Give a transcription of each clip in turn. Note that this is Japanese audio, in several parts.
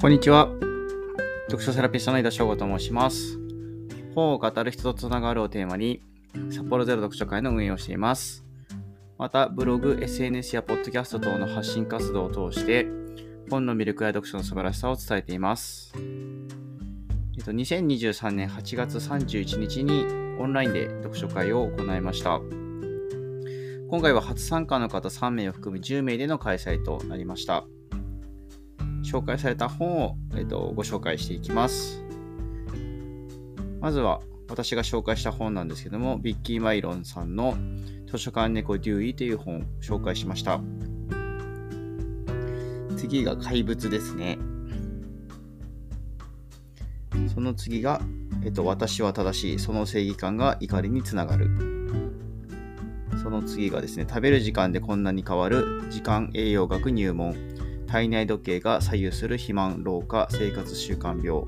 こんにちは。読書セラピストの井田翔吾と申します。本を語る人とつながるをテーマに、札幌ゼロ読書会の運営をしています。また、ブログ、SNS やポッドキャスト等の発信活動を通して、本の魅力や読書の素晴らしさを伝えています。えっと、2023年8月31日にオンラインで読書会を行いました。今回は初参加の方3名を含む10名での開催となりました。紹介された本を、えーと、ご紹介していきます。まずは私が紹介した本なんですけども、ビッキー・マイロンさんの図書館猫デューイという本を紹介しました。次が怪物ですね。その次が、えっと、私は正しい、その正義感が怒りにつながる。その次がですね、食べる時間でこんなに変わる時間栄養学入門。体内時計が左右する肥満、老化、生活習慣病。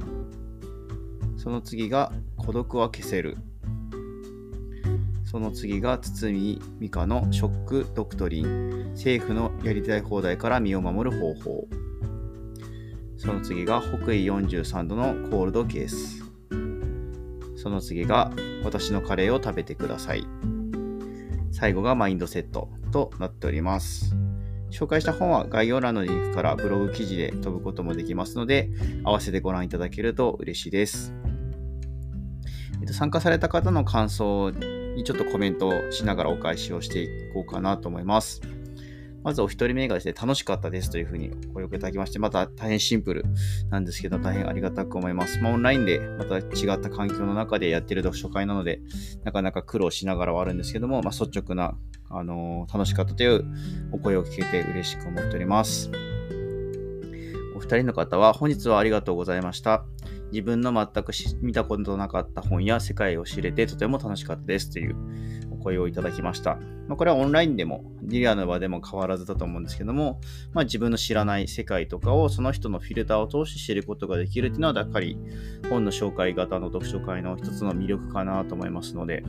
その次が孤独は消せる。その次が堤美香のショックドクトリン。政府のやりたい放題から身を守る方法。その次が北緯43度のコールドケース。その次が私のカレーを食べてください。最後がマインドセットとなっております。紹介した本は概要欄のリンクからブログ記事で飛ぶこともできますので、合わせてご覧いただけると嬉しいです。えっと、参加された方の感想にちょっとコメントをしながらお返しをしていこうかなと思います。まずお一人目がですね、楽しかったですというふうにご用意いただきまして、また大変シンプルなんですけど、大変ありがたく思います。まあ、オンラインでまた違った環境の中でやってる読書会なので、なかなか苦労しながらはあるんですけども、まあ、率直なあの楽しかったというお声を聞けて嬉しく思っております。お二人の方は本日はありがとうございました。自分の全く見たことなかった本や世界を知れてとても楽しかったですというお声をいただきました。まあ、これはオンラインでもリアの場でも変わらずだと思うんですけども、まあ、自分の知らない世界とかをその人のフィルターを通して知ることができるっていうのはやっぱり本の紹介型の読書会の一つの魅力かなと思いますので、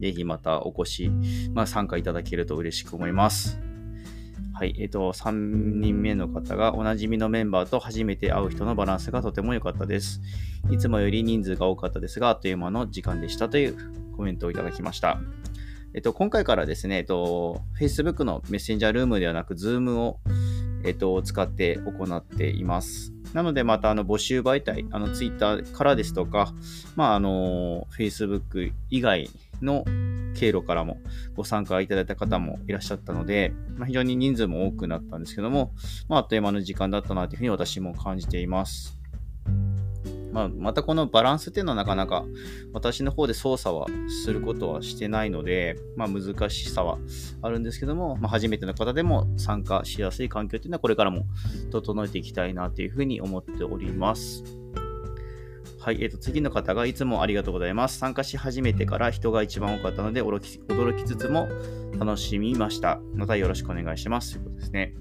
ぜひまたお越し、まあ、参加いただけると嬉しく思います。はい、えっ、と、3人目の方がおなじみのメンバーと初めて会う人のバランスがとても良かったです。いつもより人数が多かったですが、あっという間の時間でしたというコメントをいただきました。えっ、と、今回からですね、えっ、と、Facebook のメッセンジャールームではなく、Zoom を、えっ、と、使って行っています。なので、また、あの、募集媒体、あの、Twitter からですとか、まあ、あの、Facebook 以外の経路からもご参加いただいた方もいらっしゃったので、まあ、非常に人数も多くなったんですけども、まあ、あっという間の時間だったなというふうに私も感じています。まあ、またこのバランスっていうのはなかなか私の方で操作はすることはしてないので、まあ、難しさはあるんですけども、まあ、初めての方でも参加しやすい環境っていうのはこれからも整えていきたいなというふうに思っております。はい、えっ、ー、と、次の方がいつもありがとうございます。参加し始めてから人が一番多かったので驚き、驚きつつも楽しみました。またよろしくお願いします。ということですね。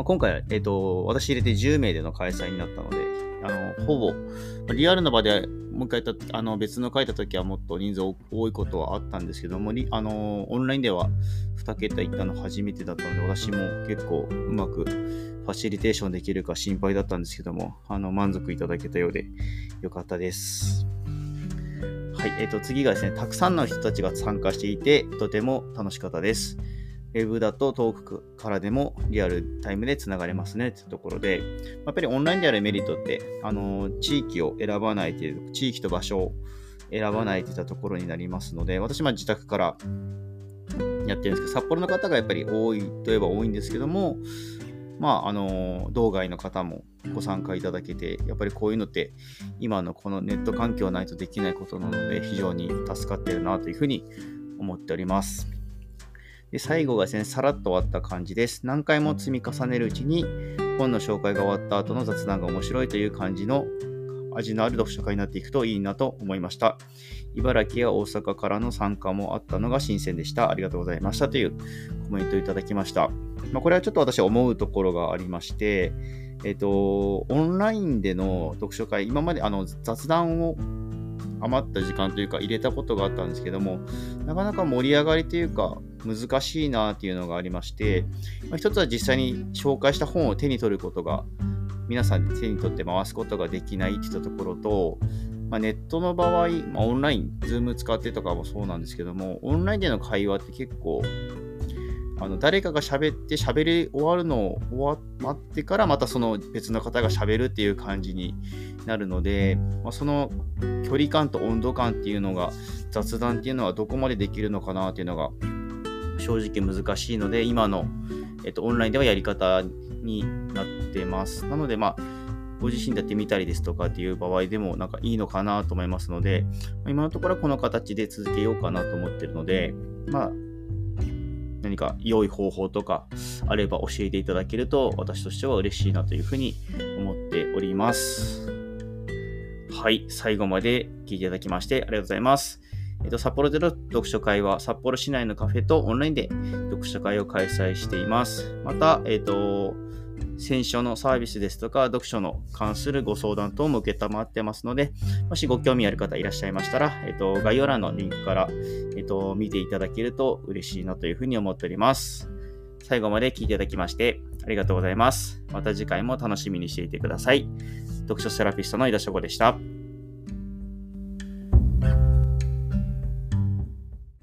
まあ、今回、えっ、ー、と、私入れて10名での開催になったので、あの、ほぼ、リアルな場でもう一回たあの別の書いた時はもっと人数多いことはあったんですけども、あのオンラインでは2桁いったの初めてだったので、私も結構うまくファシリテーションできるか心配だったんですけども、あの満足いただけたようでよかったです。はい、えっ、ー、と次がですね、たくさんの人たちが参加していて、とても楽しかったです。ウェブだと遠くからでもリアルタイムでつながれますねってところで、やっぱりオンラインであるメリットって、あの、地域を選ばないという、地域と場所を選ばないといったところになりますので、私は自宅からやってるんですけど、札幌の方がやっぱり多いといえば多いんですけども、まあ、あの、道外の方もご参加いただけて、やっぱりこういうのって今のこのネット環境ないとできないことなので、非常に助かってるなというふうに思っております。で最後がですね、さらっと終わった感じです。何回も積み重ねるうちに、本の紹介が終わった後の雑談が面白いという感じの味のある読書会になっていくといいなと思いました。茨城や大阪からの参加もあったのが新鮮でした。ありがとうございましたというコメントをいただきました。まあ、これはちょっと私思うところがありまして、えっ、と、オンラインでの読書会、今まであの雑談を余った時間というか入れたことがあったんですけども、なかなか盛り上がりというか、難しいなっていうのがありまして、まあ、一つは実際に紹介した本を手に取ることが、皆さんで手に取って回すことができないっていったところと、まあ、ネットの場合、まあ、オンライン、ズーム使ってとかもそうなんですけども、オンラインでの会話って結構、あの誰かが喋って喋り終わるのを終わってからまたその別の方が喋るっていう感じになるので、まあ、その距離感と温度感っていうのが雑談っていうのはどこまでできるのかなっていうのが正直難しいので今の、えっと、オンラインではやり方になってます。なのでまあご自身でやってみたりですとかっていう場合でもなんかいいのかなと思いますので、今のところはこの形で続けようかなと思ってるので、まあ、何か良い方法とかあれば教えていただけると私としては嬉しいなというふうに思っております。はい、最後まで聞いていただきましてありがとうございます。えっと、札幌での読書会は札幌市内のカフェとオンラインで読書会を開催しています。また、えっと、選書のサービスですとか、読書の関するご相談等も受けたまってますので、もしご興味ある方いらっしゃいましたら、えっと、概要欄のリンクから、えっと、見ていただけると嬉しいなというふうに思っております。最後まで聞いていただきましてありがとうございます。また次回も楽しみにしていてください。読書セラピストの井田翔吾でした。